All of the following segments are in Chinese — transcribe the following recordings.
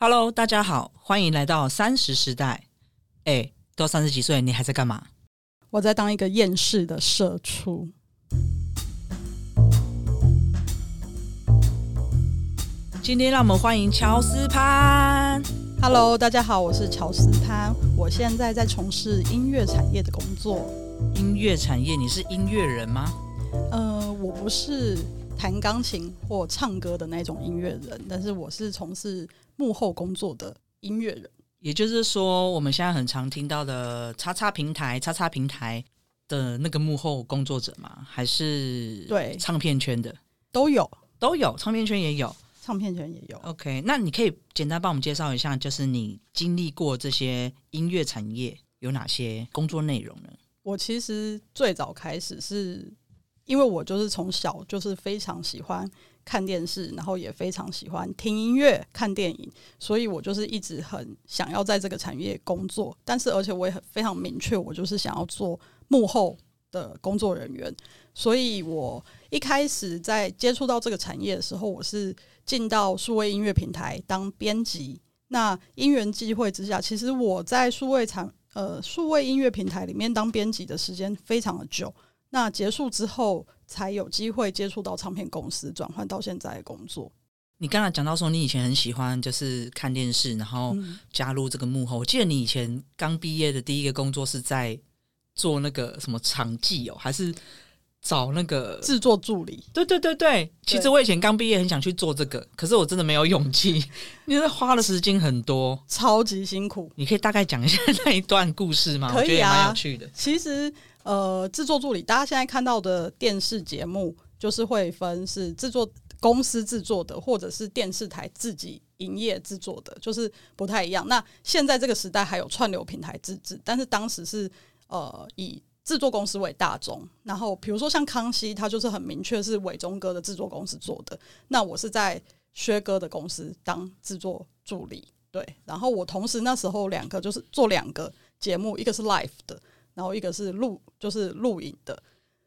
Hello，大家好，欢迎来到三十时代。哎，都三十几岁，你还在干嘛？我在当一个厌世的社畜。今天让我们欢迎乔斯潘。Hello，大家好，我是乔斯潘，我现在在从事音乐产业的工作。音乐产业，你是音乐人吗？呃，我不是弹钢琴或唱歌的那种音乐人，但是我是从事幕后工作的音乐人。也就是说，我们现在很常听到的“叉叉平台”“叉叉平台”的那个幕后工作者吗？还是对唱片圈的都有，都有，唱片圈也有。唱片圈也有。OK，那你可以简单帮我们介绍一下，就是你经历过这些音乐产业有哪些工作内容呢？我其实最早开始是因为我就是从小就是非常喜欢看电视，然后也非常喜欢听音乐、看电影，所以我就是一直很想要在这个产业工作。但是而且我也很非常明确，我就是想要做幕后的工作人员。所以我一开始在接触到这个产业的时候，我是进到数位音乐平台当编辑。那因缘际会之下，其实我在数位产呃数位音乐平台里面当编辑的时间非常的久。那结束之后，才有机会接触到唱片公司，转换到现在的工作。你刚才讲到说，你以前很喜欢就是看电视，然后嗯，加入这个幕后。我记得你以前刚毕业的第一个工作是在做那个什么场记哦，还是找那个？制作助理，对对对对，其实我以前刚毕业很想去做这个，可是我真的没有勇气，因为花的时间很多。超级辛苦。你可以大概讲一下 那一段故事吗？可以啊蛮有趣的。其实，呃，制作助理，大家现在看到的电视节目，就是会分是制作公司制作的，或者是电视台自己营业制作的，就是不太一样。那现在这个时代还有串流平台自制，但是当时是呃以制作公司为大宗，然后比如说像康熙，它就是很明确是伟忠哥的制作公司做的。那我是在薛哥的公司当制作助理，对。然后我同时那时候两个就是做两个节目，一个是 live 的，然后一个是录就是录影的，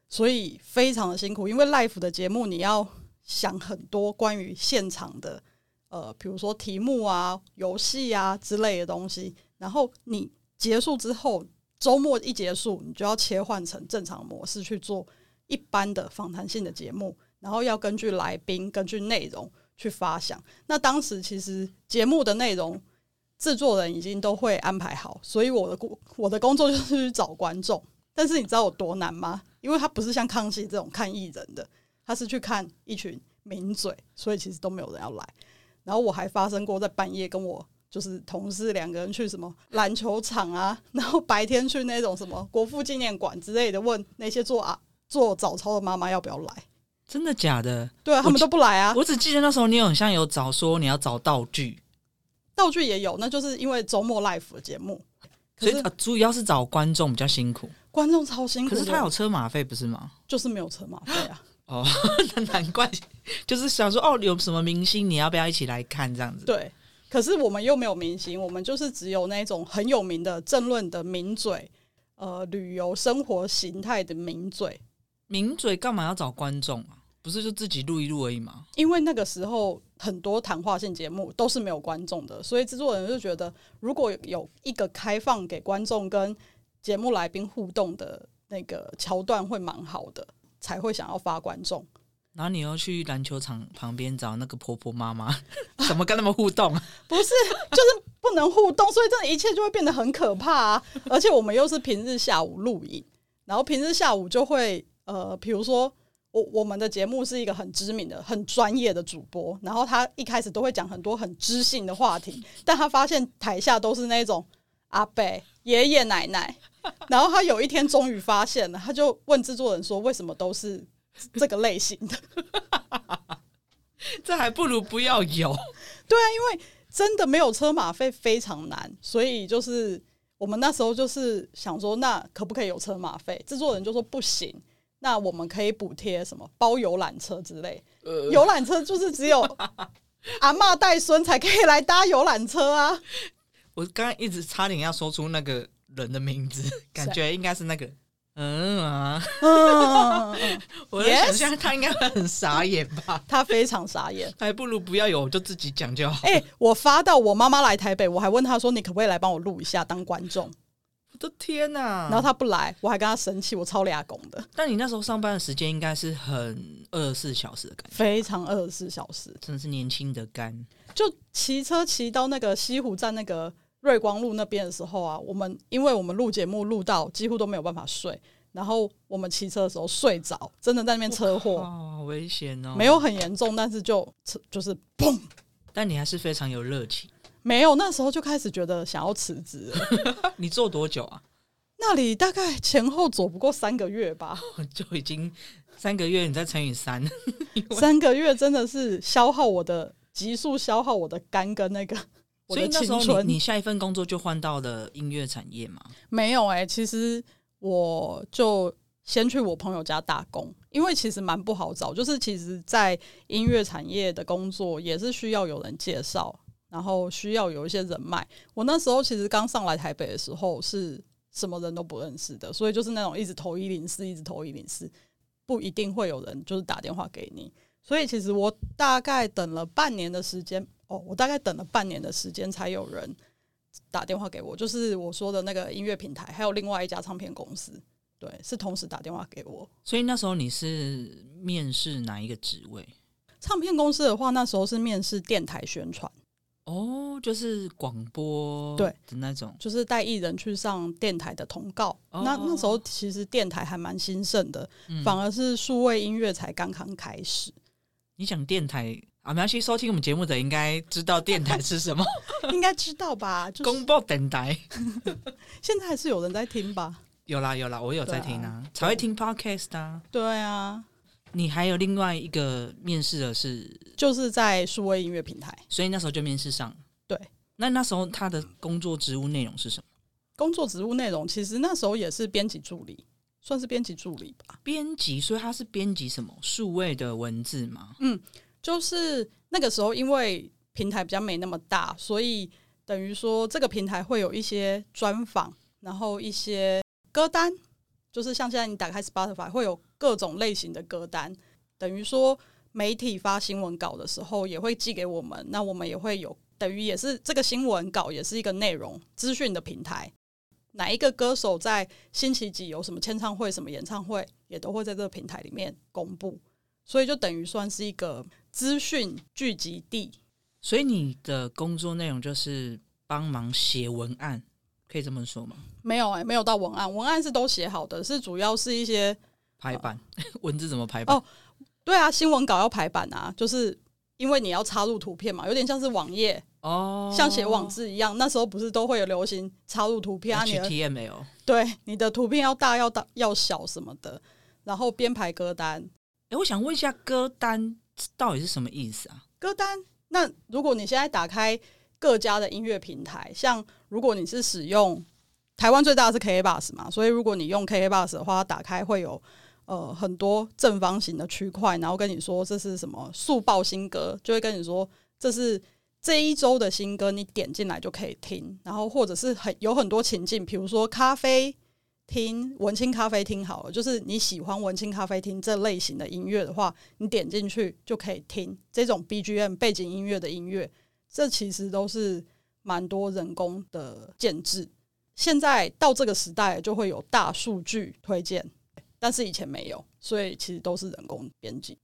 所以非常的辛苦。因为 live 的节目你要想很多关于现场的呃，比如说题目啊、游戏啊之类的东西，然后你结束之后，周末一结束，你就要切换成正常模式去做一般的访谈性的节目，然后要根据来宾、根据内容去发想。那当时其实节目的内容制作人已经都会安排好，所以我的工我的工作就是去找观众。但是你知道有多难吗？因为他不是像康熙这种看艺人的，他是去看一群名嘴，所以其实都没有人要来。然后我还发生过在半夜跟我就是同事两个人去什么篮球场啊，然后白天去那种什么国父纪念馆之类的，问那些做啊做早操的妈妈要不要来。真的假的？对啊，他们都不来啊。我只记得那时候你有很像有找说你要找道具，道具也有，那就是因为周末 live 的节目，可是所以呃主要是找观众比较辛苦。观众超辛苦的。可是他有车马费不是吗？就是没有车马费啊。哦，那难怪，就是想说哦，有什么明星你要不要一起来看这样子？对，可是我们又没有明星，我们就是只有那种很有名的政论的名嘴，呃，旅游生活形态的名嘴。名嘴干嘛要找观众啊？不是就自己录一录而已吗？因为那个时候很多谈话性节目都是没有观众的，所以制作人就觉得，如果有一个开放给观众跟节目来宾互动的那个桥段，会蛮好的，才会想要发观众。然后你又去篮球场旁边找那个婆婆妈妈，怎么跟他们互动啊？不是，就是不能互动，所以这一切就会变得很可怕啊！而且我们又是平日下午录影，然后平日下午就会呃，比如说我我们的节目是一个很知名的、很专业的主播，然后他一开始都会讲很多很知性的话题，但他发现台下都是那种阿伯、爷爷奶奶，然后他有一天终于发现了，他就问制作人说：“为什么都是这个类型的？”这还不如不要有。对啊，因为真的没有车马费非常难，所以就是我们那时候就是想说，那可不可以有车马费？制作人就说不行，那我们可以补贴什么包游览车之类。游览车就是只有 阿嬷带孙才可以来搭游览车啊。我刚刚一直差点要说出那个人的名字，感觉应该是那个嗯啊，我想象他应该会很傻眼吧，他非常傻眼。还不如不要有，我就自己讲就好。哎、我发到我妈妈来台北，我还问她说：“你可不可以来帮我录一下当观众我的天哪！然后他不来，我还跟他生气，我超俩拱的，但你那时候上班的时间应该是很二十四小时的感觉，非常二十四小时，真的是年轻的肝。就骑车骑到那个西湖站那个瑞光路那边的时候啊，我们因为我们录节目录到几乎都没有办法睡，然后我们骑车的时候睡着，真的在那边车祸，哦，好危险哦！没有，很严重，但是就就是砰，但你还是非常有热情。没有，那时候就开始觉得想要辞职了。你做多久啊？那里大概前后走不过三个月吧，就已经三个月，你再乘以三，三个月真的是消耗我的急速消耗我的肝跟那个我的所以那时候青春。你你下一份工作就换到了音乐产业吗？没有哎、其实我就先去我朋友家打工，因为其实蛮不好找，就是其实，在音乐产业的工作也是需要有人介绍，然后需要有一些人脉。我那时候其实刚上来台北的时候是什么人都不认识的，所以就是那种一直投一零四，一直投一零四，不一定会有人就是打电话给你。所以其实我大概等了半年的时间，哦，我大概等了半年的时间才有人打电话给我，就是我说的那个音乐平台，还有另外一家唱片公司，对，是同时打电话给我。所以那时候你是面试哪一个职位？唱片公司的话，那时候是面试电台宣传，哦，就是广播对的那种。就是带艺人去上电台的通告。哦那那时候其实电台还蛮兴盛的，嗯反而是数位音乐才刚刚开始。你讲电台啊，没关系，收听我们节目的应该知道电台是什么，应该知道吧？就是公报电台。现在还是有人在听吧？有啦有啦，我有在听啊，啊才会听 podcast 啊。对啊，你还有另外一个面试的是，就是在数位音乐平台所以那时候就面试上。对，那那时候他的工作职务内容是什么？工作职务内容，其实那时候也是编辑助理，算是编辑助理吧。编辑，所以他是编辑什么数位的文字吗？嗯就是那个时候，因为平台比较没那么大，所以等于说这个平台会有一些专访，然后一些歌单，就是像现在你打开 Spotify 会有各种类型的歌单，等于说媒体发新闻稿的时候也会寄给我们，那我们也会有，等于也是这个新闻稿也是一个内容资讯的平台。哪一个歌手在星期几有什么签唱会、什么演唱会，也都会在这个平台里面公布，所以就等于算是一个资讯聚集地。所以你的工作内容就是帮忙写文案，可以这么说吗？没有哎、没有到文案，文案是都写好的，是主要是一些排版、文字怎么排版？哦对啊，新闻稿要排版啊，就是因为你要插入图片嘛，有点像是网页，哦，像写网志一样。那时候不是都会有流行插入图片啊，你的 HTML 对你的图片要大要大要小什么的，然后编排歌单。哎，我想问一下，歌单到底是什么意思啊？歌单。那如果你现在打开各家的音乐平台，像如果你是使用台湾最大的是 K A bus 嘛，所以如果你用 K A bus 的话，打开会有呃很多正方形的区块，然后跟你说这是什么速报新歌，就会跟你说这是这一周的新歌，你点进来就可以听。然后或者是很有很多情境，比如说咖啡厅、文青咖啡厅好了，就是你喜欢文青咖啡厅这类型的音乐的话，你点进去就可以听这种 BGM 背景音乐的音乐。这其实都是蛮多人工的建制。现在到这个时代，就会有大数据推荐，但是以前没有，所以其实都是人工编辑。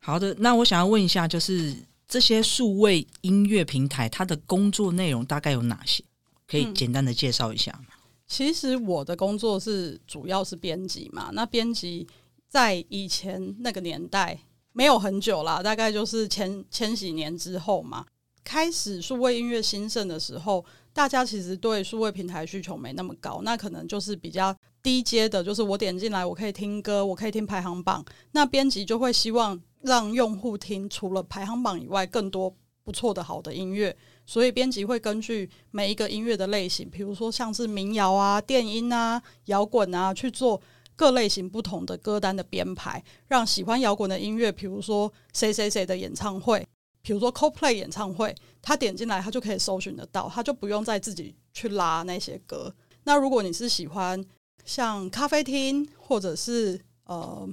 好的，那我想要问一下，就是这些数位音乐平台，它的工作内容大概有哪些？可以嗯简单的介绍一下吗？其实我的工作是主要是编辑嘛，那编辑在以前那个年代没有很久啦，大概就是千千禧年之后嘛，开始数位音乐兴盛的时候，大家其实对数位平台需求没那么高，那可能就是比较低阶的，就是我点进来我可以听歌，我可以听排行榜，那编辑就会希望让用户听除了排行榜以外更多不错的好的音乐。所以编辑会根据每一个音乐的类型，比如说像是民谣啊、电音啊、摇滚啊，去做各类型不同的歌单的编排，让喜欢摇滚的音乐，比如说谁谁谁的演唱会，比如说 CoPlay 演唱会，他点进来他就可以搜寻得到，他就不用再自己去拉那些歌。那如果你是喜欢像咖啡厅或者是呃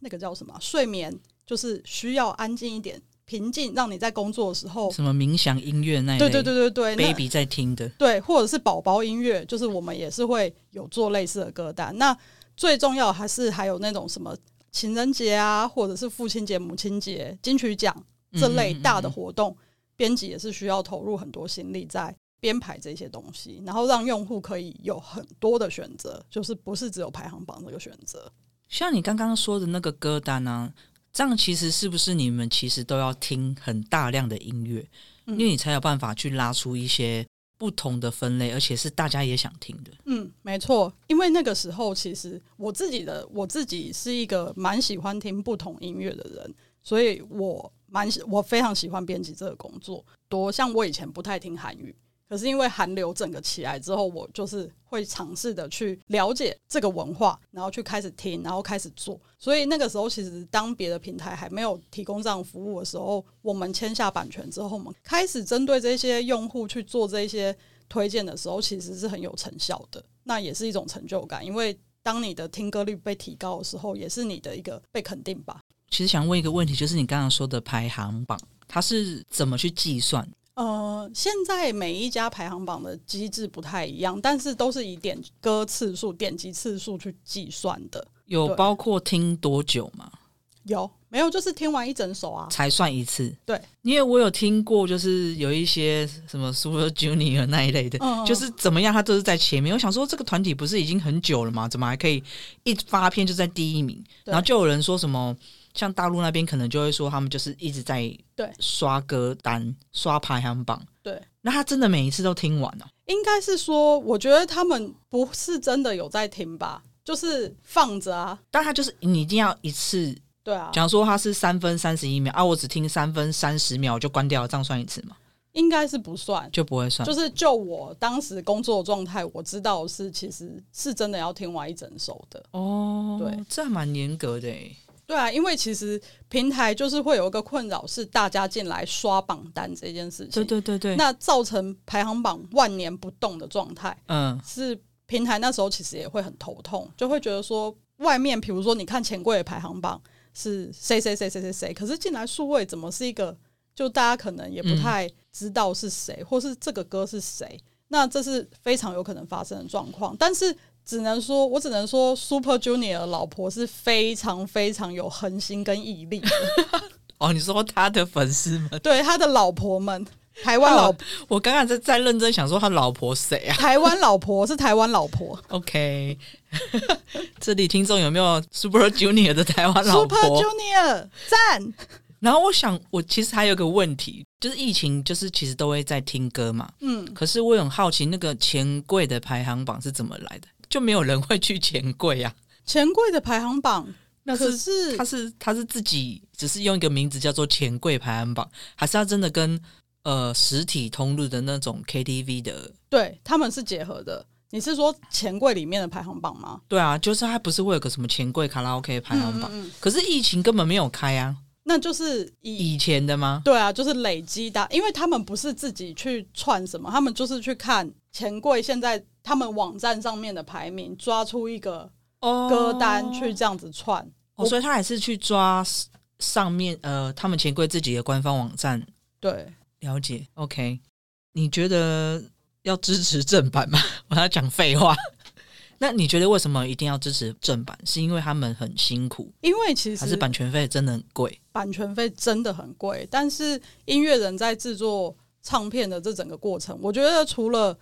那个叫什么睡眠，就是需要安静一点、平静，让你在工作的时候，什么冥想音乐那一对类，对对对对，那，baby 在听的，对，或者是宝宝音乐，就是我们也是会有做类似的歌单。那最重要还是还有那种什么情人节啊，或者是父亲节、母亲节、金曲奖这类大的活动，编辑也是需要投入很多心力在编排这些东西，然后让用户可以有很多的选择，就是不是只有排行榜这个选择。像你刚刚说的那个歌单呢、这样其实是不是你们其实都要听很大量的音乐，嗯因为你才有办法去拉出一些不同的分类，而且是大家也想听的。嗯，没错，因为那个时候其实我自己的我自己是一个蛮喜欢听不同音乐的人，所以我蛮喜我非常喜欢编辑这个工作。多像我以前不太听韩语，可是因为韩流整个起来之后，我就是会尝试的去了解这个文化，然后去开始听，然后开始做。所以那个时候，其实当别的平台还没有提供这样服务的时候，我们签下版权之后，我们开始针对这些用户去做这些推荐的时候，其实是很有成效的。那也是一种成就感，因为当你的听歌率被提高的时候，也是你的一个被肯定吧。其实想问一个问题，就是你刚刚说的排行榜，它是怎么去计算？呃，现在每一家排行榜的机制不太一样，但是都是以点歌次数、点击次数去计算的。有包括听多久吗？有没有？就是听完一整首啊？才算一次？对，因为我有听过，就是有一些什么 Super Junior 那一类的，嗯，就是怎么样，他都是在前面。我想说，这个团体不是已经很久了吗？怎么还可以一发片就在第一名？然后就有人说什么，像大陆那边可能就会说，他们就是一直在对刷歌单、刷排行榜。对，那他真的每一次都听完哦？应该是说，我觉得他们不是真的有在听吧，就是放着啊。但他就是你一定要一次，对啊，假如说他是三分三十一秒啊，我只听三分三十秒就关掉了，这样算一次吗？应该是不算。就不会算。就是就我当时工作的状态，我知道是其实是真的要听完一整首的。哦，对，这还蛮严格的诶。对啊，因为其实平台就是会有一个困扰，是大家进来刷榜单这件事情，对对对对，那造成排行榜万年不动的状态，嗯，是平台那时候其实也会很头痛，就会觉得说，外面比如说你看钱柜的排行榜是谁谁谁谁谁谁，可是进来数位怎么是一个，就大家可能也不嗯太知道是谁，或是这个歌是谁，那这是非常有可能发生的状况，但是。只能说，我只能说，Super Junior 的老婆是非常非常有恒心跟毅力的。哦，你说他的粉丝们，对他的老婆们，台湾老 我刚刚在在认真想说他老婆谁啊台湾老婆是台湾老婆？OK，这里听众有没有 Super Junior 的台湾老婆，Super？Junior 赞。然后我想，我其实还有个问题，就是疫情，就是其实都会在听歌嘛。嗯，可是我很好奇，那个钱柜的排行榜是怎么来的？就没有人会去钱柜啊、钱柜的排行榜，那可是是他是他是自己只是用一个名字叫做钱柜排行榜，还是他真的跟呃实体通路的那种 KTV 的？对他们是结合的。你是说钱柜里面的排行榜吗？对啊，就是他不是会有个什么钱柜卡拉 OK 排行榜？嗯嗯嗯可是疫情根本没有开啊，那就是以以前的吗？对啊，就是累积的，因为他们不是自己去串什么，他们就是去看钱柜现在他们网站上面的排名，抓出一个哦歌单去这样子串。哦，所以他还是去抓上面呃他们钱柜自己的官方网站对，了解。OK，你觉得要支持正版吗？我要讲废话。那你觉得为什么一定要支持正版？是因为他们很辛苦，因为其实还是版权费真的很贵？版权费真的很贵，但是音乐人在制作唱片的这整个过程，我觉得除了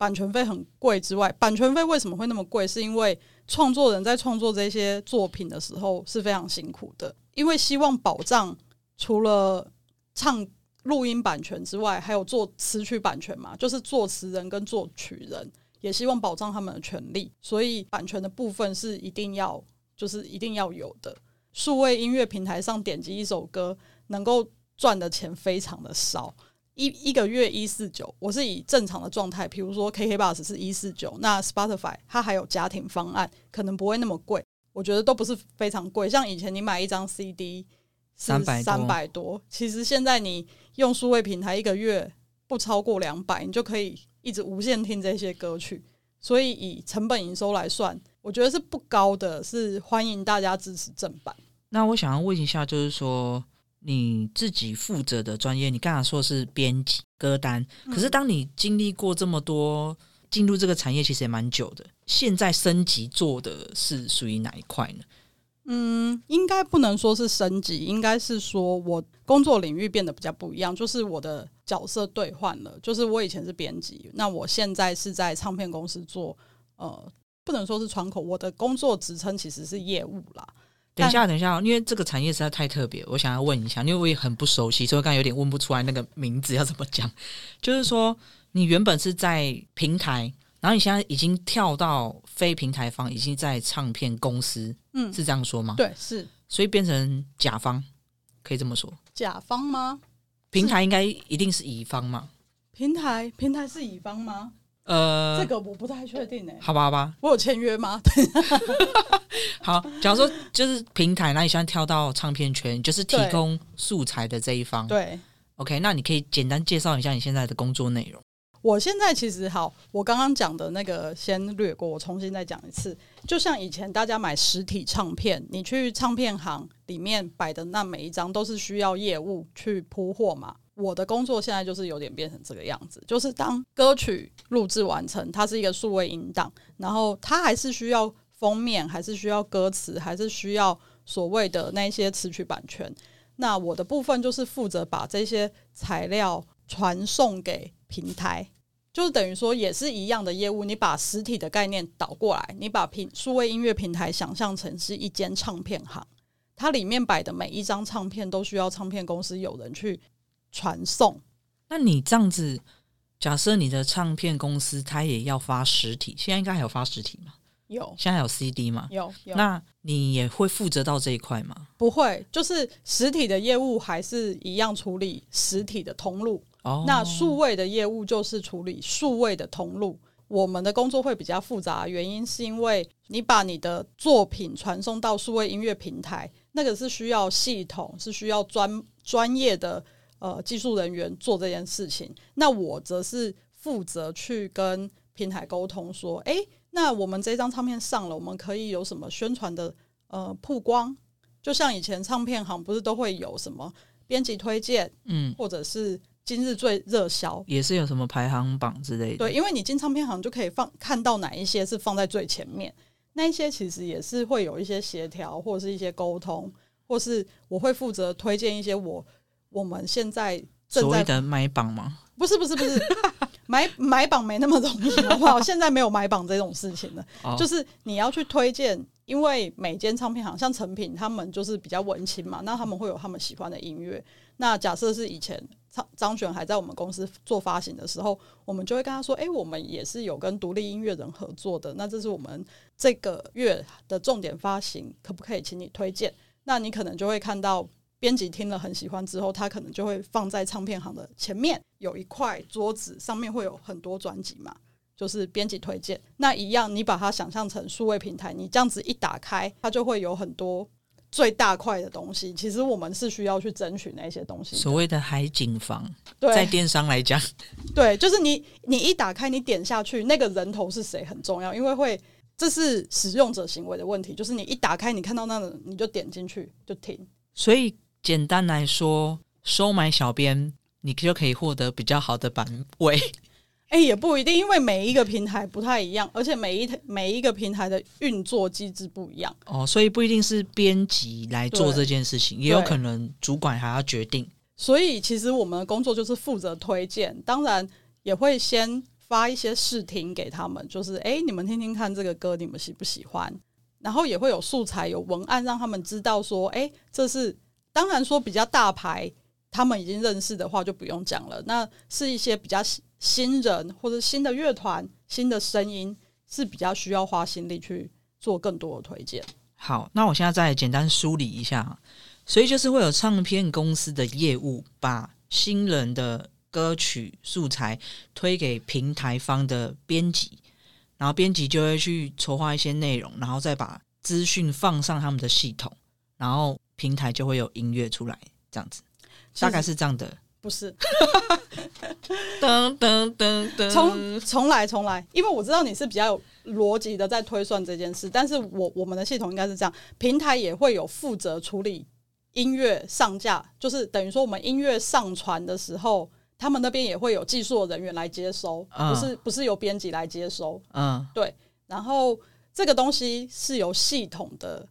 版权费很贵之外，版权费为什么会那么贵？是因为创作人在创作这些作品的时候是非常辛苦的，因为希望保障除了唱录音版权之外，还有做词曲版权嘛，就是作词人跟作曲人也希望保障他们的权利，所以版权的部分是一定要就是一定要有的。数位音乐平台上点击一首歌，能够赚的钱非常的少，一一个月一四九。我是以正常的状态，比如说 KK Bus 是一四九，那 Spotify 它还有家庭方案，可能不会那么贵。我觉得都不是非常贵，像以前你买一张 CD 300多三百多，其实现在你用数位平台一个月不超过两百，你就可以一直无限听这些歌曲。所以以成本营收来算，我觉得是不高的，是欢迎大家支持正版。那我想要问一下，就是说你自己负责的专业，你刚才说是编辑歌单，可是当你经历过这么多，进入这个产业其实也蛮久的，现在升级做的是属于哪一块呢？嗯，应该不能说是升级，应该是说我工作领域变得比较不一样，就是我的角色兑换了。就是我以前是编辑，那我现在是在唱片公司做，呃，不能说是窗口，我的工作职称其实是业务啦。等一下，等一下，因为这个产业实在太特别，我想要问一下，因为我也很不熟悉，所以刚才有点问不出来那个名字要怎么讲。就是说，你原本是在平台，然后你现在已经跳到非平台方，已经在唱片公司，嗯，是这样说吗？对，是所以变成甲方，可以这么说。甲方吗？平台应该一定是乙方嘛？平台平台是乙方吗？呃，这个我不太确定诶、好吧，好吧，我有签约吗？好。假如说就是平台，那你现在跳到唱片圈，就是提供素材的这一方。对，OK，那你可以简单介绍一下你现在的工作内容。我现在其实好，我刚刚讲的那个先略过，我重新再讲一次。就像以前大家买实体唱片，你去唱片行里面摆的那每一张都是需要业务去铺货嘛。我的工作现在就是有点变成这个样子，就是当歌曲录制完成，它是一个数位音档，然后它还是需要封面，还是需要歌词，还是需要所谓的那些词曲版权。那我的部分就是负责把这些材料传送给平台，就是等于说也是一样的业务。你把实体的概念倒过来，你把平数位音乐平台想象成是一间唱片行，它里面摆的每一张唱片都需要唱片公司有人去传送。那你这样子，假设你的唱片公司它也要发实体，现在应该还有发实体吗？有现在还有 CD 吗？有有，那你也会负责到这一块吗？不会，就是实体的业务还是一样处理实体的通路。哦，那数位的业务就是处理数位的通路。我们的工作会比较复杂，原因是因为你把你的作品传送到数位音乐平台，那个是需要系统，是需要专专业的呃技术人员做这件事情。那我则是负责去跟平台沟通，说，诶，那我们这张唱片上了，我们可以有什么宣传的呃曝光？就像以前唱片行不是都会有什么编辑推荐，嗯，或者是今日最热销。也是有什么排行榜之类的。对，因为你进唱片行就可以放看到哪一些是放在最前面，那一些其实也是会有一些协调或者是一些沟通，或是我会负责推荐一些我我们现在正在所谓的买榜吗？不是不是不是 买买榜没那么容易，好不好？现在没有买榜这种事情了，哦，就是你要去推荐，因为每间唱片行像成品，他们就是比较文青嘛，那他们会有他们喜欢的音乐。那假设是以前张张悬还在我们公司做发行的时候，我们就会跟他说：“诶，我们也是有跟独立音乐人合作的，那这是我们这个月的重点发行，可不可以请你推荐？”那你可能就会看到。编辑听了很喜欢之后，他可能就会放在唱片行的前面有一块桌子，上面会有很多专辑嘛，就是编辑推荐。那一样，你把它想象成数位平台，你这样子一打开，它就会有很多最大块的东西。其实我们是需要去争取那些东西。所谓的海景房，在电商来讲，对，就是你你一打开，你点下去，那个人头是谁很重要，因为会这是使用者行为的问题。就是你一打开，你看到那个，你就点进去就停。所以简单来说，收买小编，你就可以获得比较好的版位。哎、也不一定，因为每一个平台不太一样，而且每一每一个平台的运作机制不一样。哦，所以不一定是编辑来做这件事情，也有可能主管还要决定。所以其实我们的工作就是负责推荐，当然也会先发一些试听给他们，就是诶，你们听听看这个歌，你们喜不喜欢？然后也会有素材、有文案，让他们知道说，诶，这是当然说比较大牌，他们已经认识的话就不用讲了。那是一些比较新人或者新的乐团、新的声音，是比较需要花心力去做更多的推荐。好，那我现在再简单梳理一下，所以就是会有唱片公司的业务，把新人的歌曲素材推给平台方的编辑，然后编辑就会去筹划一些内容，然后再把资讯放上他们的系统，然后平台就会有音乐出来，这样子，大概是这样的。不是，噔噔噔噔，重重来重来，因为我知道你是比较有逻辑的在推算这件事，但是我我们的系统应该是这样，平台也会有负责处理音乐上架，就是等于说我们音乐上传的时候，他们那边也会有技术人员来接收，嗯不是不是由编辑来接收，嗯对然后这个东西是由系统的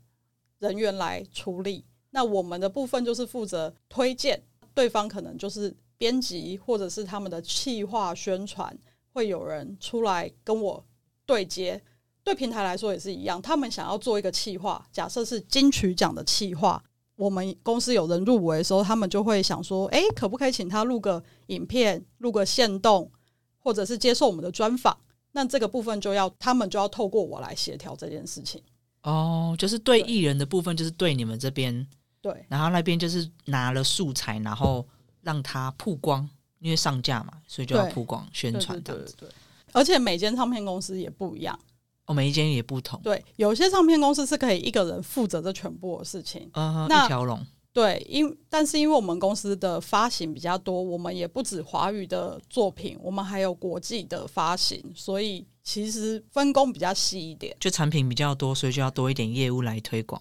人员来处理，那我们的部分就是负责推荐，对方可能就是编辑或者是他们的企划宣传，会有人出来跟我对接。对平台来说也是一样，他们想要做一个企划，假设是金曲奖的企划，我们公司有人入围的时候，他们就会想说，诶，可不可以请他录个影片、录个线动，或者是接受我们的专访？那这个部分就要他们就要透过我来协调这件事情。哦，就是对艺人的部分，就是对你们这边，对然后那边就是拿了素材，然后让它曝光，因为上架嘛，所以就要曝光宣传这样子。对而且每间唱片公司也不一样。哦，每一间也不同，对，有些唱片公司是可以一个人负责这全部的事情。嗯哼，那一条龙。对，因但是因为我们公司的发行比较多，我们也不止华语的作品，我们还有国际的发行，所以其实分工比较细一点。就产品比较多，所以就要多一点业务来推广。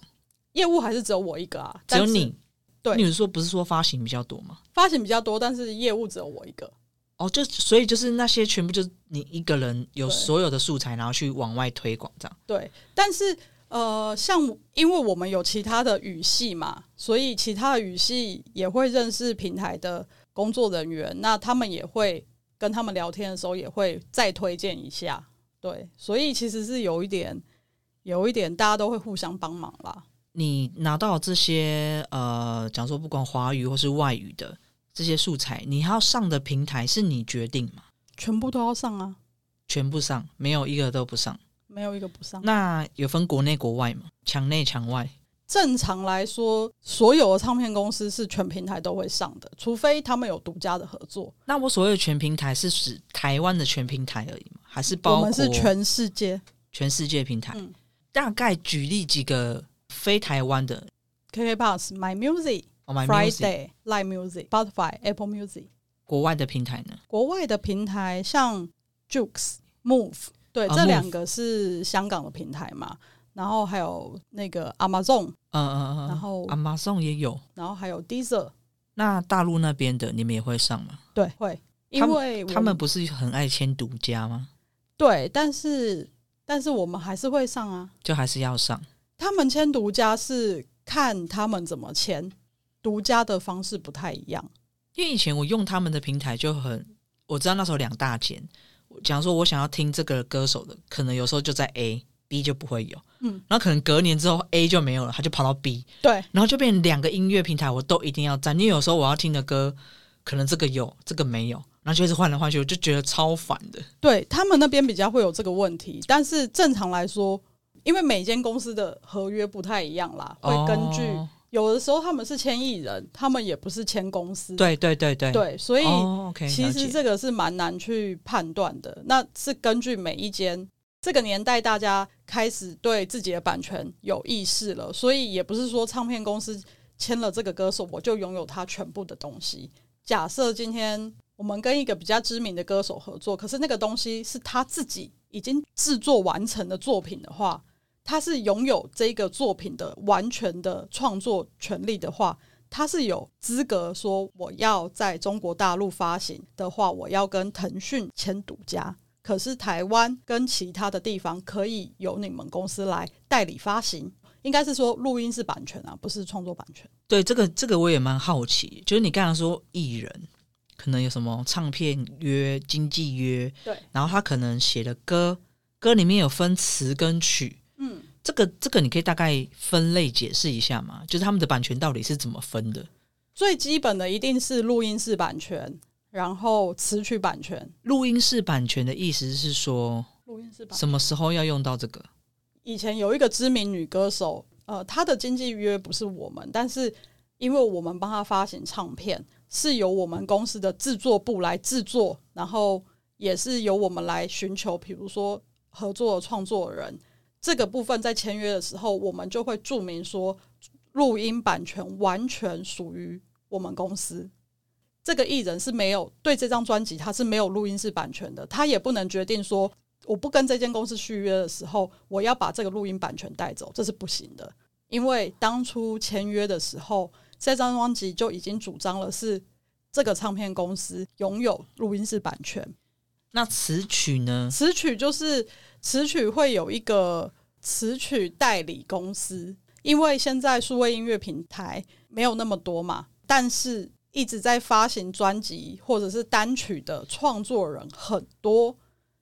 业务还是只有我一个啊，只有你，对你是说不是说发行比较多吗？发行比较多，但是业务只有我一个。哦，就所以就是那些全部就是你一个人有所有的素材，然后去往外推广这样。对，但是呃，像因为我们有其他的语系嘛，所以其他的语系也会认识平台的工作人员，那他们也会跟他们聊天的时候也会再推荐一下。对，所以其实是有一点，有一点大家都会互相帮忙啦。你拿到这些呃，讲说不管华语或是外语的这些素材，你要上的平台是你决定吗？全部都要上啊，全部上，没有一个都不上。没有一个不上。那有分国内国外吗？墙内墙外？正常来说，所有的唱片公司是全平台都会上的，除非他们有独家的合作。那我所谓的全平台是指台湾的全平台而已吗？还是包括我们是全世界全世界平台？嗯大概举例几个非台湾的 KK Bus、My Music、哦，My Friday、Live Music、Spotify、Apple Music。国外的平台呢？国外的平台像 Jukes、Move，对，啊这两个是香港的平台嘛。然后还有那个 Amazon，嗯嗯嗯，然后 Amazon 也有。然后还有 Deezer，那大陆那边的你们也会上吗？对，会，因为他们不是很爱签独家吗？对，但是但是我们还是会上啊。就还是要上。他们签独家是看他们怎么签，独家的方式不太一样。因为以前我用他们的平台就很，我知道那时候两大间。假如说我想要听这个歌手的，可能有时候就在 A，B 就不会有。嗯，然后可能隔年之后 A 就没有了，他就跑到 B，对然后就变成两个音乐平台我都一定要占。因为有时候我要听的歌，可能这个有，这个没有，然后就一直换来换去，我就觉得超烦的。对，他们那边比较会有这个问题，但是正常来说，因为每间公司的合约不太一样啦，会根据、哦有的时候他们是签艺人，他们也不是签公司，对对对对对，所以哦其实这个是蛮难去判断的。那是根据每一间这个年代，大家开始对自己的版权有意识了，所以也不是说唱片公司签了这个歌手，我就拥有他全部的东西。假设今天我们跟一个比较知名的歌手合作，可是那个东西是他自己已经制作完成的作品的话，他是拥有这个作品的完全的创作权利的话，他是有资格说我要在中国大陆发行的话，我要跟腾讯签独家。可是台湾跟其他的地方可以由你们公司来代理发行，应该是说录音是版权啊，不是创作版权。对这个这个我也蛮好奇，就是你刚才说艺人可能有什么唱片约、经纪约，对，然后他可能写的歌，歌里面有分词跟曲，嗯，这个这个你可以大概分类解释一下吗？就是他们的版权到底是怎么分的？最基本的一定是录音室版权，然后词曲版权。录音室版权的意思是说录音室版什么时候要用到这个？以前有一个知名女歌手，呃，她的经纪约不是我们，但是因为我们帮她发行唱片，是由我们公司的制作部来制作，然后也是由我们来寻求，比如说合作创作人这个部分，在签约的时候，我们就会注明说，录音版权完全属于我们公司。这个艺人是没有对这张专辑他是没有录音室版权的，他也不能决定说我不跟这间公司续约的时候，我要把这个录音版权带走，这是不行的。因为当初签约的时候，这张专辑就已经主张了是这个唱片公司拥有录音室版权。那词曲呢？词曲就是词曲会有一个词曲代理公司，因为现在数位音乐平台没有那么多嘛，但是一直在发行专辑或者是单曲的创作人很多，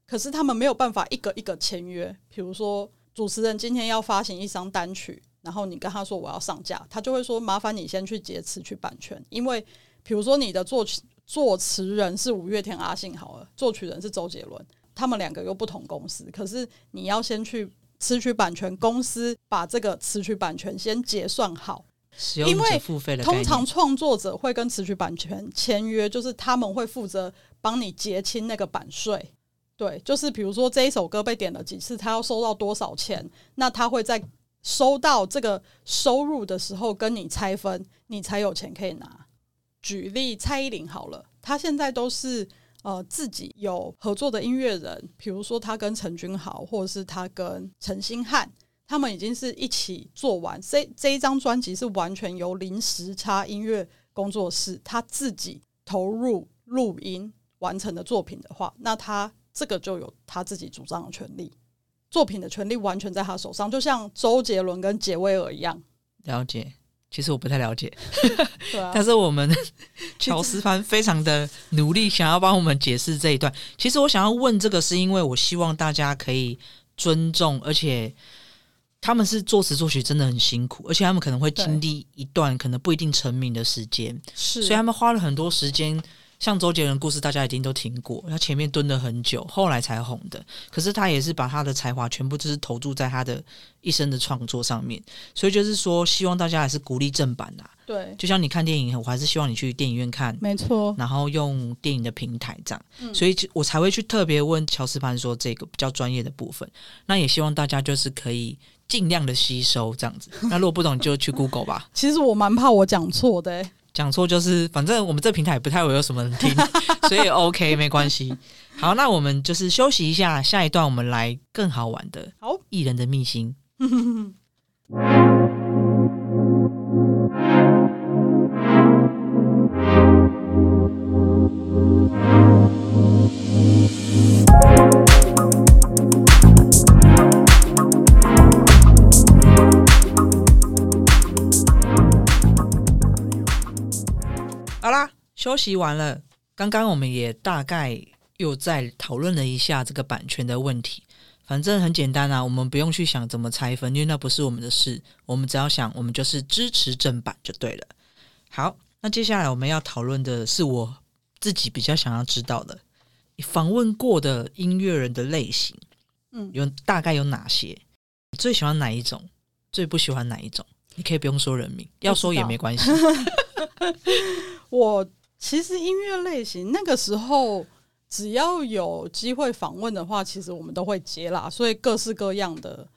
可是他们没有办法一个一个签约。比如说，主持人今天要发行一张单曲，然后你跟他说我要上架，他就会说麻烦你先去结词曲版权，因为比如说你的作曲。作词人是五月天阿信好了，作曲人是周杰伦，他们两个又不同公司，可是你要先去词曲版权公司把这个词曲版权先结算好，因为通常创作者会跟词曲版权签约，就是他们会负责帮你结清那个版税，对，就是比如说这一首歌被点了几次，他要收到多少钱，那他会在收到这个收入的时候跟你拆分，你才有钱可以拿。举例蔡依林好了，她现在都是呃自己有合作的音乐人，比如说她跟陈君豪，或者是她跟陈星汉，他们已经是一起做完这这一张专辑，是完全由临时差音乐工作室他自己投入录音完成的作品的话，那他这个就有他自己主张的权利，作品的权利完全在他手上，就像周杰伦跟杰威尔一样。了解。其实我不太了解，但是我们 乔斯潘非常的努力，想要帮我们解释这一段。其实我想要问这个，是因为我希望大家可以尊重，而且他们是作词作曲真的很辛苦，而且他们可能会经历一段可能不一定成名的时间，是，所以他们花了很多时间。像周杰伦故事，大家一定都听过，他前面蹲了很久，后来才红的。可是他也是把他的才华全部就是投注在他的一生的创作上面，所以就是说，希望大家还是鼓励正版啦。对，就像你看电影，我还是希望你去电影院看，没错。然后用电影的平台这样，所以我才会去特别问乔斯潘说这个比较专业的部分。那也希望大家就是可以尽量的吸收这样子。那如果不懂就去 Google 吧。其实我蛮怕我讲错的。讲错就是，反正我们这平台不太会有什么人听，所以 OK 没关系。好，那我们就是休息一下，下一段我们来更好玩的。好，艺人的秘辛。休息完了。刚刚我们也大概又在讨论了一下这个版权的问题。反正很简单啊，我们不用去想怎么拆分，因为那不是我们的事。我们只要想，我们就是支持正版就对了。好，那接下来我们要讨论的是我自己比较想要知道的，访问过的音乐人的类型，嗯，有大概有哪些？最喜欢哪一种？最不喜欢哪一种？你可以不用说人名，要说也没关系。我其实音乐类型那个时候，只要有机会访问的话，其实我们都会接啦。所以各式各样的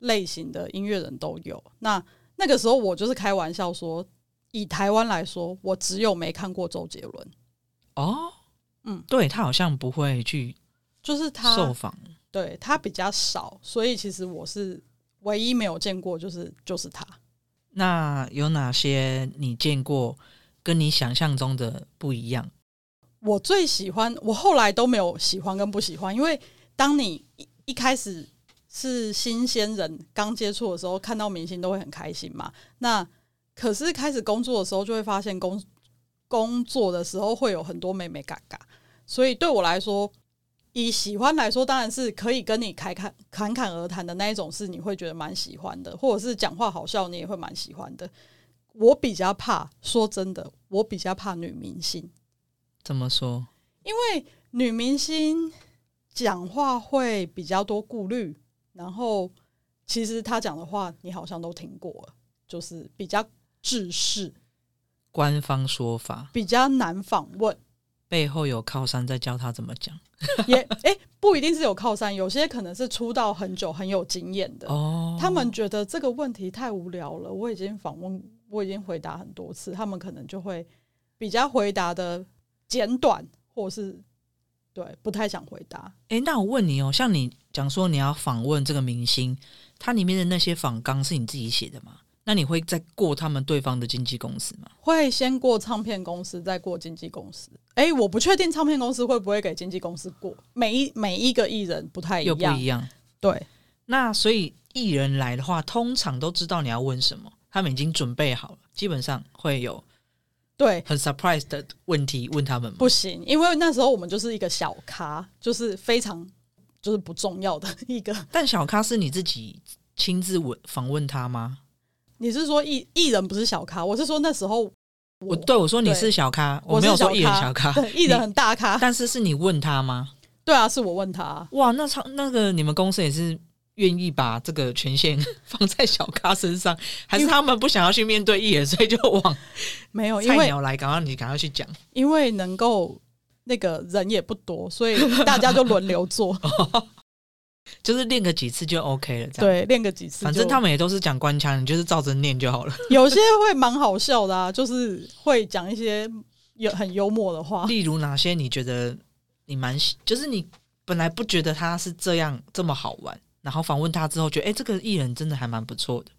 类型的音乐人都有。那那个时候我就是开玩笑说，以台湾来说，我只有没看过周杰伦。哦，嗯，对他好像不会去，就是他受访，对他比较少，所以其实我是唯一没有见过，就是就是他。那有哪些你见过？跟你想象中的不一样。我最喜欢，我后来都没有喜欢跟不喜欢，因为当你一一开始是新鲜人，刚接触的时候，看到明星都会很开心嘛。那可是开始工作的时候，就会发现工工作的时候会有很多美美嘎嘎。所以对我来说，以喜欢来说，当然是可以跟你侃侃侃侃而谈的那一种，是你会觉得蛮喜欢的，或者是讲话好笑，你也会蛮喜欢的。我比较怕，说真的，我比较怕女明星。怎么说？因为女明星讲话会比较多顾虑，然后其实她讲的话你好像都听过了，就是比较制式，官方说法比较难访问，背后有靠山在教他怎么讲。也哎，不一定是有靠山，有些可能是出道很久很有经验的。哦，他们觉得这个问题太无聊了，我已经访问。我已经回答很多次，他们可能就会比较回答的简短，或是对不太想回答。诶，那我问你哦，像你讲说你要访问这个明星，它里面的那些访纲是你自己写的吗？那你会再过他们对方的经纪公司吗？会先过唱片公司，再过经纪公司。哎，我不确定唱片公司会不会给经纪公司过。每一每一个艺人不太一又不，一样。对，那所以艺人来的话，通常都知道你要问什么，他们已经准备好了，基本上会有对，很 surprise 的问题问他们吗？不行，因为那时候我们就是一个小咖，就是非常就是不重要的一个。但小咖是你自己亲自问访问他吗？你是说艺艺人不是小咖？我是说那时候我对我说你是小咖，我没有说艺人小咖，艺人很大咖。但是是你问他吗？对啊，是我问他。哇，那唱那个你们公司也是愿意把这个权限 放在小咖身上，还是他们不想要去面对艺人，所以就往没有，菜鸟来，赶快你赶快去讲。因为能够那个人也不多，所以大家就轮流做。就是练个几次就 OK 了，这样。对，练个几次。反正他们也都是讲官腔，你就是照着念就好了。有些会蛮好笑的啊，就是会讲一些有很幽默的话。例如哪些你觉得你蛮喜，就是你本来不觉得他是这样这么好玩，然后访问他之后觉得，哎、这个艺人真的还蛮不错的。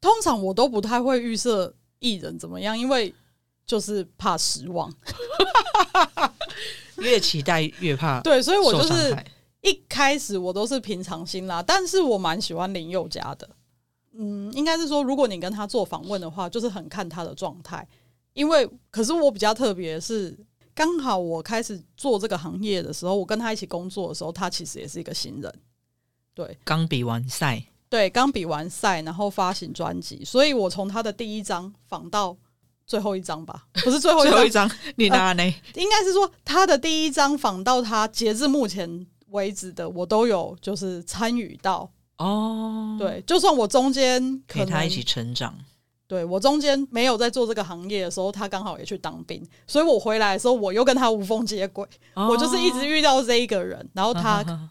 通常我都不太会预设艺人怎么样，因为就是怕失望。越期待越怕 对，所以我就是。一开始我都是平常心啦，但是我蛮喜欢林宥嘉的。嗯，应该是说，如果你跟他做访问的话，就是很看他的状态。因为，可是我比较特别的是，刚好我开始做这个行业的时候，我跟他一起工作的时候，他其实也是一个新人。对刚比完赛，对，刚比完赛，然后发行专辑，所以我从他的第一张仿到最后一张吧，不是最后一张最后一，张 你拿呢？应该是说他的第一张仿到他截至目前为止的，我都有就是参与到。哦，，对，就算我中间可能陪他一起成长。对我中间没有在做这个行业的时候，他刚好也去当兵，所以我回来的时候，我又跟他无缝接轨。我就是一直遇到这一个人，然后他、哦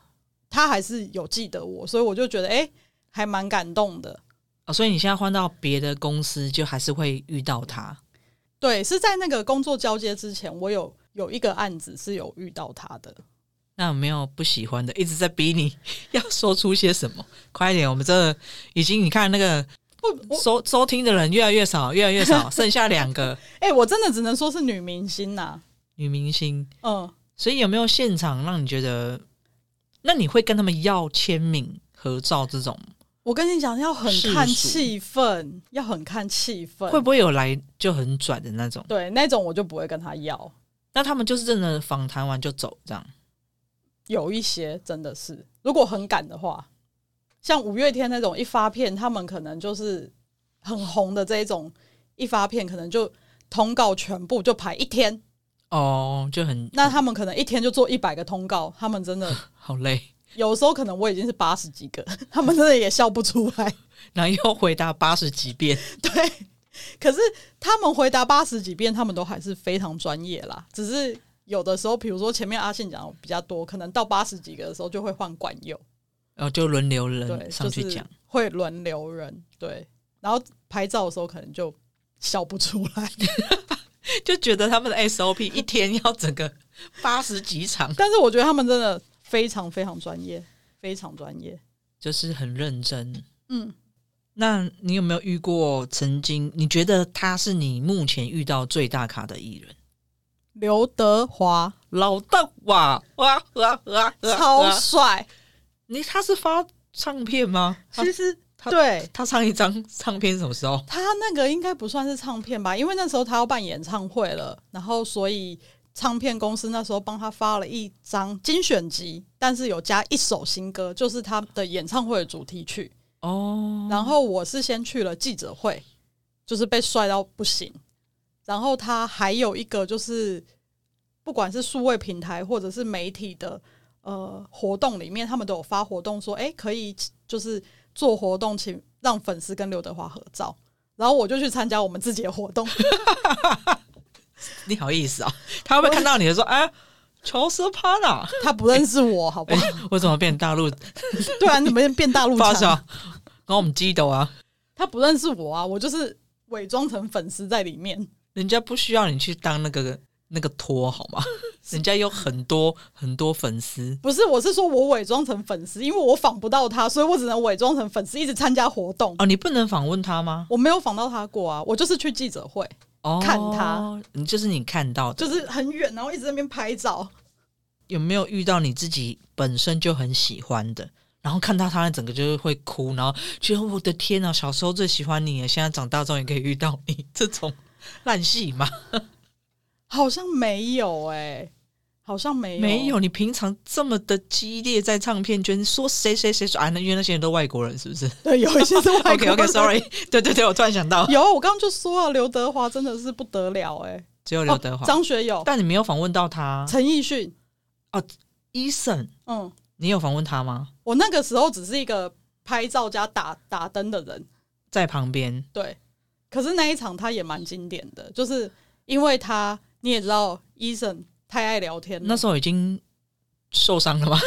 他还是有记得我，所以我就觉得哎、诶还蛮感动的。哦，所以你现在换到别的公司，就还是会遇到他。对，是在那个工作交接之前，我有有一个案子是有遇到他的。那有没有不喜欢的，一直在逼你 要说出些什么？快一点，我们这已经你看那个不，收收听的人越来越少，越来越少，剩下两个哎、我真的只能说是女明星呐、女明星。嗯，所以有没有现场让你觉得？那你会跟他们要签名、合照这种？我跟你讲，要很看气氛，要很看气氛。会不会有来就很拽的那种？对那种我就不会跟他要。那他们就是真的访谈完就走这样？有一些真的是，如果很赶的话，像五月天那种一发片，他们可能就是很红的这一种，一发片可能就通告全部就排一天，哦，就很那他们可能一天就做一百个通告，他们真的 好累，有时候可能我已经是八十几个，他们真的也笑不出来。然后又回答八十几遍。对，可是他们回答八十几遍，他们都还是非常专业啦。只是有的时候，比如说前面阿信讲的比较多，可能到八十几个的时候就会换管友，然后就轮流，人上去就是讲，会轮流人，对。然后拍照的时候可能就笑不出来，就觉得他们的 SOP 一天要整个八十几场，但是我觉得他们真的非常非常专业，非常专业。就是很认真。嗯，那你有没有遇过曾经你觉得他是你目前遇到最大卡的艺人？刘德华老大哇哇哇哇！超哇帅，你他是发唱片吗？他其实他对他上一张唱片什么时候？他那个应该不算是唱片吧，因为那时候他要办演唱会了，然后所以唱片公司那时候帮他发了一张精选集，但是有加一首新歌，就是他的演唱会的主题曲。哦，然后我是先去了记者会，就是被帅到不行。然后他还有一个就是，不管是数位平台或者是媒体的呃活动里面，他们都有发活动说，哎，可以就是做活动，请让粉丝跟刘德华合照。然后我就去参加我们自己的活动，你好意思啊？他会不会看到你的说，哎，乔斯帕纳，他不认识我，好不好？为什么变大陆对啊，你们变大陆发烧？强，然后我们激斗啊，他不认识我啊，我就是伪装成粉丝在里面。人家不需要你去当那个那个托好吗？人家有很多很多粉丝，不是，我是说我伪装成粉丝，因为我访不到他，所以我只能伪装成粉丝，一直参加活动。哦，你不能访问他吗？我没有访到他过啊，我就是去记者会，哦，看他，就是你看到的，就是很远，然后一直在那边拍照。有没有遇到你自己本身就很喜欢的，然后看到他整个就是会哭，然后觉得我的天啊，小时候最喜欢你，现在长大终于可以遇到你，这种 烂戏吗？好像没有哎、好像没有，没有，你平常这么的激烈，在唱片圈说谁谁谁说啊，那因为那些人都外国人，是不是？对，有一些是外国？OK 人。OK，Sorry，对对对，我突然想到，有，我刚刚就说了，刘德华真的是不得了哎、只有刘德华，哦张学友、但你没有访问到他。陈奕迅，Eason，嗯，你有访问他吗？我那个时候只是一个拍照加打打灯的人，在旁边，对。可是那一场他也蛮经典的，就是因为他你也知道，医生太爱聊天了，那时候已经受伤了吗？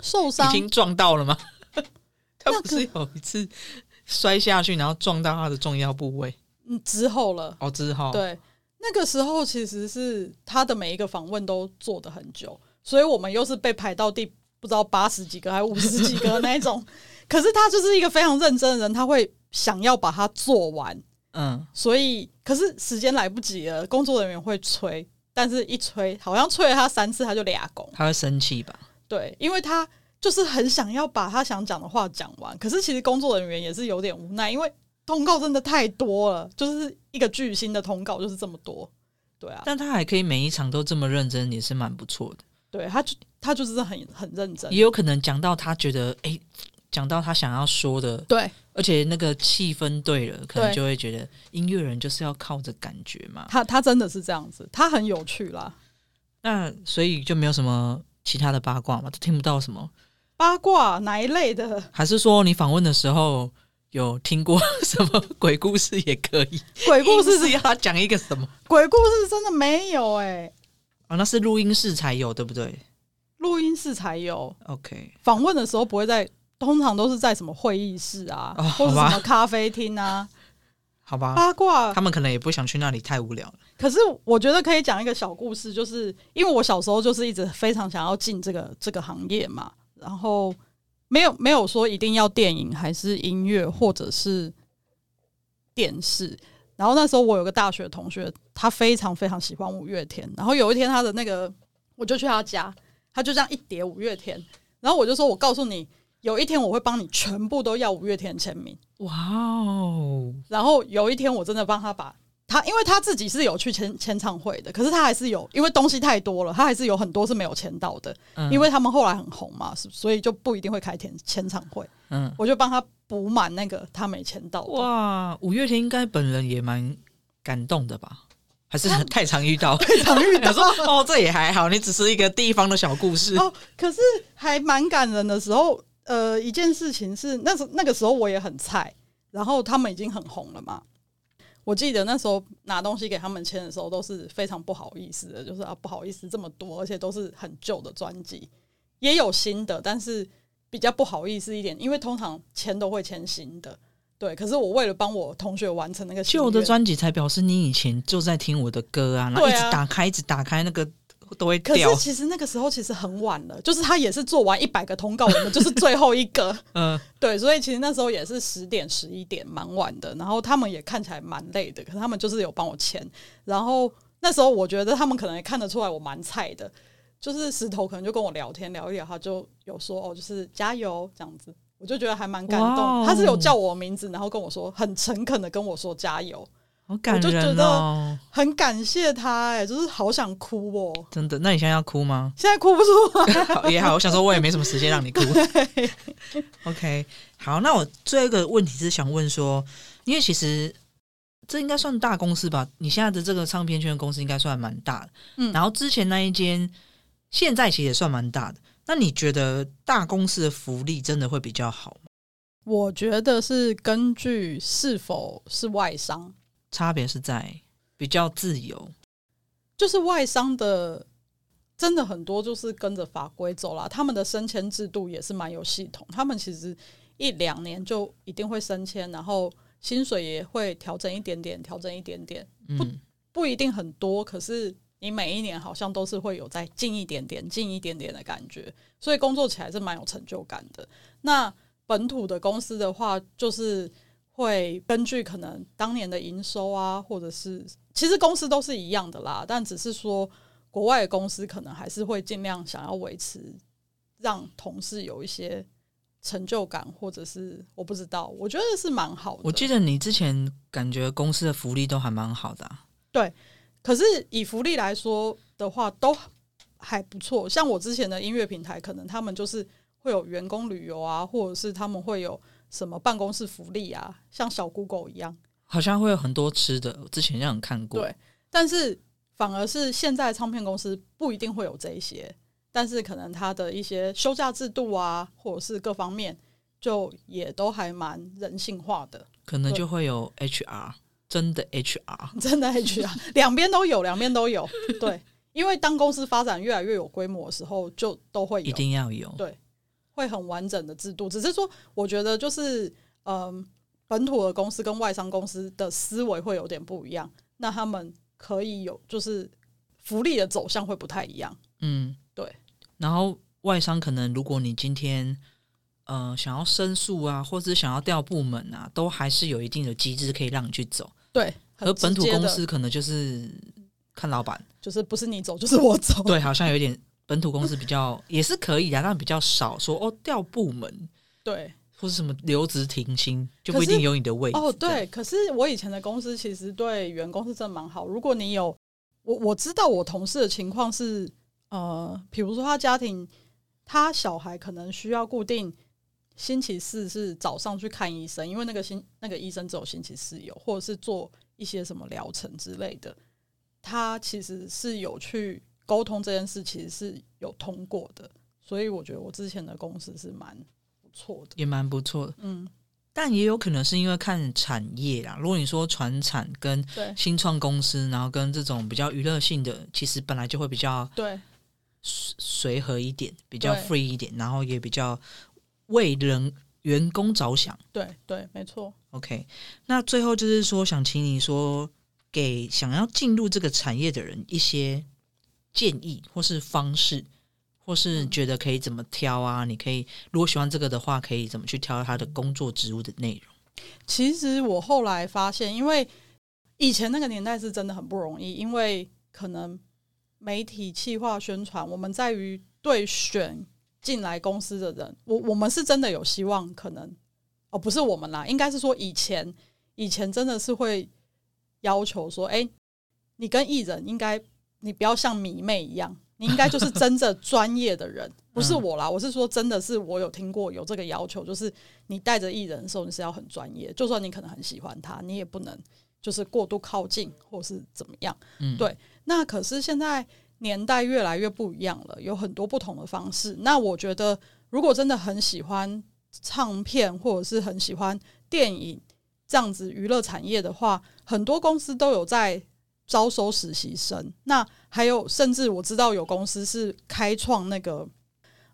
受伤已经撞到了吗？他那不是有一次摔下去，然后撞到他的重要部位？嗯之后了，哦，之后，对，那个时候其实是他的每一个访问都做的很久，所以我们又是被排到第不知道八十几个还五十几个那一种。可是他就是一个非常认真的人，他会想要把它做完，嗯，所以可是时间来不及了，工作人员会催，但是一催好像催了他三次，他就俩拱。他会生气吧？对，因为他就是很想要把他想讲的话讲完，可是其实工作人员也是有点无奈，因为通告真的太多了，就是一个巨星的通告就是这么多。对啊，但他还可以每一场都这么认真，也是蛮不错的。对，他就他就是很很认真也。有可能讲到他觉得，哎、讲到他想要说的，对而且那个气氛对了，可能就会觉得音乐人就是要靠着感觉嘛。他，他真的是这样子，他很有趣啦。那所以就没有什么其他的八卦嘛，都听不到什么。八卦哪一类的？还是说你访问的时候有听过什么鬼故事也可以？鬼故事是是要讲一个什么？鬼故事真的没有哎、啊，那是录音室才有，对不对录音室才有。？OK，访问的时候不会在，通常都是在什么会议室啊，哦或者什么咖啡厅啊。好吧，八卦他们可能也不想去那里，太无聊了。可是我觉得可以讲一个小故事，就是因为我小时候就是一直非常想要进这个这个行业嘛，然后没有没有说一定要电影还是音乐或者是电视。然后那时候我有个大学同学，他非常非常喜欢五月天。然后有一天他的那个，我就去他家，他就这样一叠五月天，然后我就说：“我告诉你，有一天我会帮你全部都要五月天签名。”哇哦，然后有一天我真的帮他把他，因为他自己是有去签签唱会的，可是他还是有，因为东西太多了，他还是有很多是没有签到的，嗯因为他们后来很红嘛，所以就不一定会开签签唱会，嗯，我就帮他补满那个他没签到的。哇，五月天应该本人也蛮感动的吧？还是太常遇到？太常遇到他说：“哦，这也还好，你只是一个地方的小故事。哦，可是还蛮感人的时候，呃，一件事情是那时那个时候我也很菜，然后他们已经很红了嘛。我记得那时候拿东西给他们签的时候，都是非常不好意思的，就是啊不好意思这么多，而且都是很旧的专辑，也有新的，但是比较不好意思一点，因为通常签都会签新的。对，可是我为了帮我同学完成那个旧的专辑才表示你以前就在听我的歌啊，然后一直打开，一直打开，那个都会可是。其实那个时候其实很晚了，就是他也是做完一百个通告，我们就是最后一个。嗯，对，所以其实那时候也是十点十一点，蛮晚的。然后他们也看起来蛮累的，可是他们就是有帮我签。然后那时候我觉得他们可能也看得出来我蛮菜的，就是石头可能就跟我聊天聊一聊，他就有说哦，就是加油这样子，我就觉得还蛮感哇动。哦他是有叫我名字，然后跟我说很诚恳的跟我说加油，好感我就觉人得哦，很感谢他、哎，就是好想哭哦。真的。那你现在要哭吗？现在哭不出 也好，我想说我也没什么时间让你哭。OK，好，那我最后一个问题是想问说，因为其实这应该算大公司吧？你现在的这个唱片圈的公司应该算蛮大的，嗯然后之前那一间现在其实也算蛮大的。那你觉得大公司的福利真的会比较好吗？我觉得是根据是否是外商。差别是在比较自由，就是外商的，真的很多就是跟着法规走啦。他们的升迁制度也是蛮有系统，他们其实一两年就一定会升迁，然后薪水也会调整一点点，调整一点点。嗯，不一定很多，可是你每一年好像都是会有在进一点点、进一点点的感觉，所以工作起来是蛮有成就感的。那本土的公司的话，就是会根据可能当年的营收啊，或者是其实公司都是一样的啦，但只是说国外的公司可能还是会尽量想要维持，让同事有一些成就感，或者是我不知道，我觉得是蛮好的。我记得你之前感觉公司的福利都还蛮好的、啊，可是以福利来说的话，都还不错。像我之前的音乐平台，可能他们就是会有员工旅游啊，或者是他们会有什么办公室福利啊，像小 Google 一样。好像会有很多吃的。我之前让人看过，对，但是反而是现在唱片公司不一定会有这一些，但是可能它的一些休假制度啊，或者是各方面，就也都还蛮人性化的。可能就会有 HR，真的 HR。真的 HR 两边都有，两边都有。对，因为当公司发展越来越有规模的时候，就都会一，定要有，对，会很完整的制度。只是说，我觉得就是嗯，本土的公司跟外商公司的思维会有点不一样，那他们可以有就是福利的走向会不太一样。嗯，对。然后外商可能，如果你今天呃想要申诉啊，或者是想要调部门啊，都还是有一定的机制可以让你去走。对，很而本土公司可能就是看老板，就是不是你走就是我走。对，好像有点本土公司比较也是可以啊，但比较少说哦调部门对或是什么留职停薪，就不一定有你的位置。哦，对，可是我以前的公司其实对员工是真的蛮好。如果你有我我知道我同事的情况是，呃，比如说他家庭，他小孩可能需要固定星期四是早上去看医生，因为那个星那个医生只有星期四有，或者是做一些什么疗程之类的。他其实是有去沟通这件事，其实是有通过的，所以我觉得我之前的公司是蛮不错的。也蛮不错的，嗯，但也有可能是因为看产业啦。如果你说传产跟对新创公司，然后跟这种比较娱乐性的，其实本来就会比较对随随和一点，比较 free 一点，然后也比较为人员工着想。对对，没错。OK，那最后就是说，想请你说给想要进入这个产业的人一些建议，或是方式，或是嗯觉得可以怎么挑啊？你可以如果喜欢这个的话，可以怎么去挑他的工作职务的内容？其实我后来发现，因为以前那个年代是真的很不容易，因为可能媒体企划宣传，我们在于对选进来公司的人，我我们是真的有希望，可能哦不是我们啦，应该是说以前以前真的是会要求说，哎、你跟艺人应该你不要像迷妹一样，你应该就是真正专业的人，不是我啦，我是说真的是我有听过有这个要求，就是你带着艺人的时候你是要很专业，就算你可能很喜欢他，你也不能就是过度靠近或是怎么样。嗯，对那可是现在年代越来越不一样了，有很多不同的方式。那我觉得，如果真的很喜欢唱片或者是很喜欢电影这样子娱乐产业的话，很多公司都有在招收实习生。那还有，甚至我知道有公司是开创那个，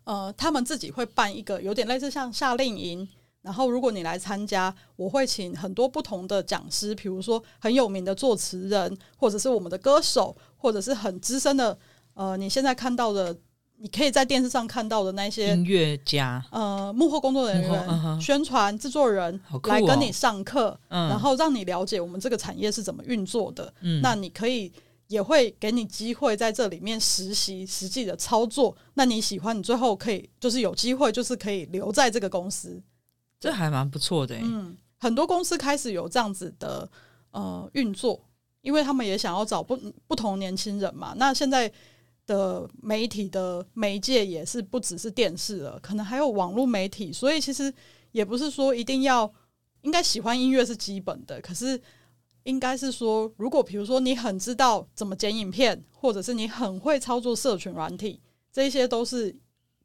呃，他们自己会办一个有点类似像夏令营。然后，如果你来参加，我会请很多不同的讲师，比如说很有名的作词人，或者是我们的歌手，或者是很资深的，呃，你现在看到的，你可以在电视上看到的那些音乐家，呃幕后工作人员、宣传制作人哦来跟你上课，嗯，然后让你了解我们这个产业是怎么运作的。嗯，那你可以也会给你机会在这里面实习实际的操作。那你喜欢，你最后可以就是有机会，就是可以留在这个公司。这还蛮不错的欸，嗯，很多公司开始有这样子的呃运作，因为他们也想要找不不同年轻人嘛。那现在的媒体的媒介也是不只是电视了，可能还有网络媒体，所以其实也不是说一定要应该喜欢音乐是基本的，可是。应该是说，如果比如说你很知道怎么剪影片，或者是你很会操作社群软体，这些都是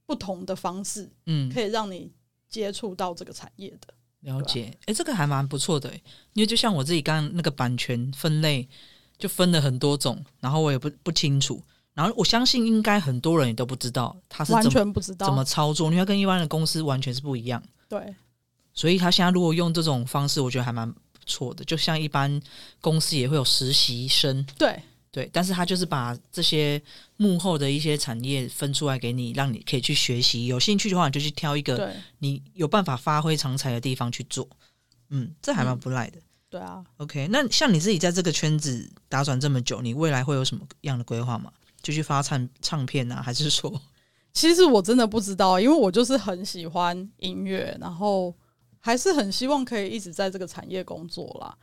不同的方式，嗯，可以让你接触到这个产业的。了解，哎、这个还蛮不错的欸，因为就像我自己刚刚那个版权分类，就分了很多种，然后我也不不清楚，然后我相信应该很多人也都不知道他是完怎么全不知道怎么操作，因为它跟一般的公司完全是不一样，对所以他现在如果用这种方式，我觉得还蛮不错的。就像一般公司也会有实习生，对对，但是他就是把这些幕后的一些产业分出来给你，让你可以去学习。有兴趣的话，你就去挑一个对你有办法发挥长才的地方去做。嗯，这还蛮不赖的。对啊，OK，那像你自己在这个圈子打转这么久，你未来会有什么样的规划吗？就去发唱唱片啊，还是说 其实我真的不知道，因为我就是很喜欢音乐，然后还是很希望可以一直在这个产业工作啦。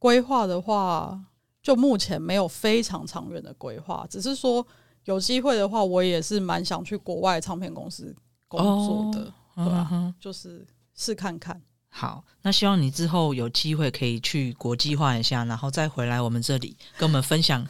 规划的话，就目前没有非常长远的规划，只是说有机会的话，我也是蛮想去国外唱片公司工作的，对啊就是试看看。好，那希望你之后有机会可以去国际化一下，然后再回来我们这里跟我们分享。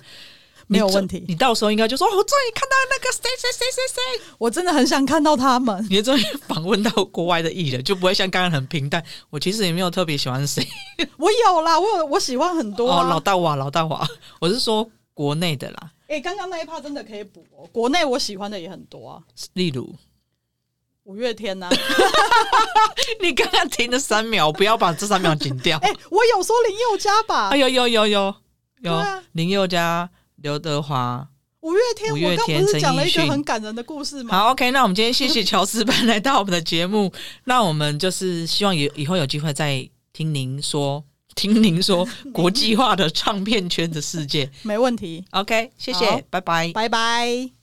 没有问题你到时候应该就说：“哦我终于看到那个谁谁谁谁谁。我真的很想看到他们”，你终于访问到国外的艺人，就不会像刚刚很平淡。我其实也没有特别喜欢谁 我有啦，我有我喜欢很多、哦，啊。老大娃，老大娃，我是说国内的啦，哎、刚刚那一趴真的可以补哦。国内我喜欢的也很多啊，例如五月天呐、你刚刚停了三秒，不要把这三秒剪掉。哎、我有说林宥嘉吧啊，？有有有有有林宥嘉、刘德华。五月天，五月我刚天不是讲了一个很感人的故事吗？好，OK，那我们今天谢谢乔斯班来到我们的节目，那我们就是希望以以后有机会再听您说，听您说 国际化的唱片圈的世界。没问题，OK，谢好谢，拜拜。拜拜。